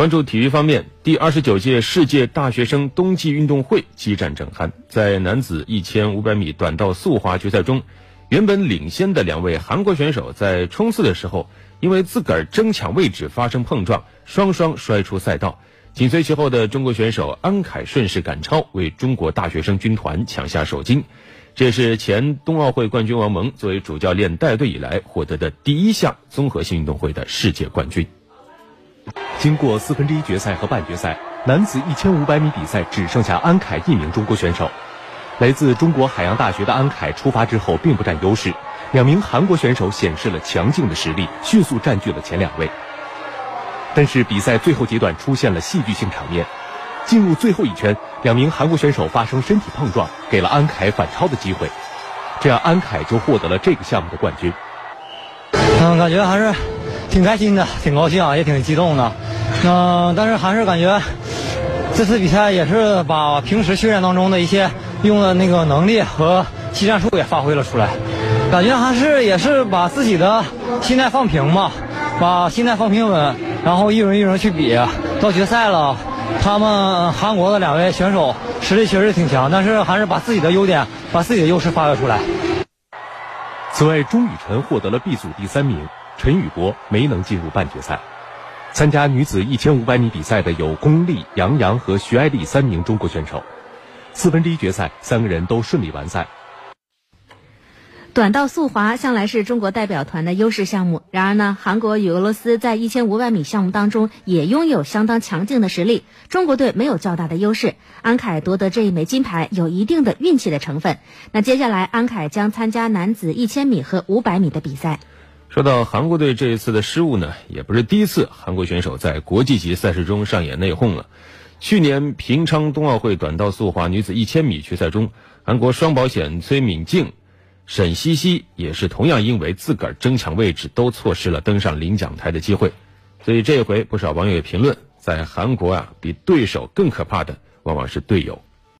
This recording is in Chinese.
关注体育方面，第二十九届世界大学生冬季运动会激战正酣，在男子一千五百米短道速滑决赛中，原本领先的两位韩国选手在冲刺的时候，因为自个儿争抢位置发生碰撞，双双摔出赛道。紧随其后的中国选手安凯顺势赶超，为中国大学生军团抢下首金。这也是前冬奥会冠军王蒙作为主教练带队以来获得的第一项综合性运动会的世界冠军。经过四分之一决赛和半决赛，男子一千五百米比赛只剩下安凯一名中国选手。来自中国海洋大学的安凯出发之后并不占优势，两名韩国选手显示了强劲的实力，迅速占据了前两位。但是比赛最后阶段出现了戏剧性场面，进入最后一圈，两名韩国选手发生身体碰撞，给了安凯反超的机会，这样安凯就获得了这个项目的冠军。嗯，感觉还是。挺开心的，挺高兴啊，也挺激动的。嗯，但是还是感觉这次比赛也是把平时训练当中的一些用的那个能力和技战术也发挥了出来。感觉还是也是把自己的心态放平嘛，把心态放平稳，然后一轮一轮去比。到决赛了，他们韩国的两位选手实力确实挺强，但是还是把自己的优点、把自己的优势发挥出来。此外，钟雨辰获得了 B 组第三名。陈雨博没能进入半决赛。参加女子一千五百米比赛的有龚丽、杨洋和徐爱丽三名中国选手。四分之一决赛，三个人都顺利完赛。短道速滑向来是中国代表团的优势项目，然而呢，韩国与俄罗斯在一千五百米项目当中也拥有相当强劲的实力，中国队没有较大的优势。安凯夺得这一枚金牌有一定的运气的成分。那接下来，安凯将参加男子一千米和五百米的比赛。说到韩国队这一次的失误呢，也不是第一次韩国选手在国际级赛事中上演内讧了。去年平昌冬奥会短道速滑女子一千米决赛中，韩国双保险崔敏静、沈西西也是同样因为自个儿争抢位置，都错失了登上领奖台的机会。所以这回，不少网友也评论，在韩国啊，比对手更可怕的往往是队友。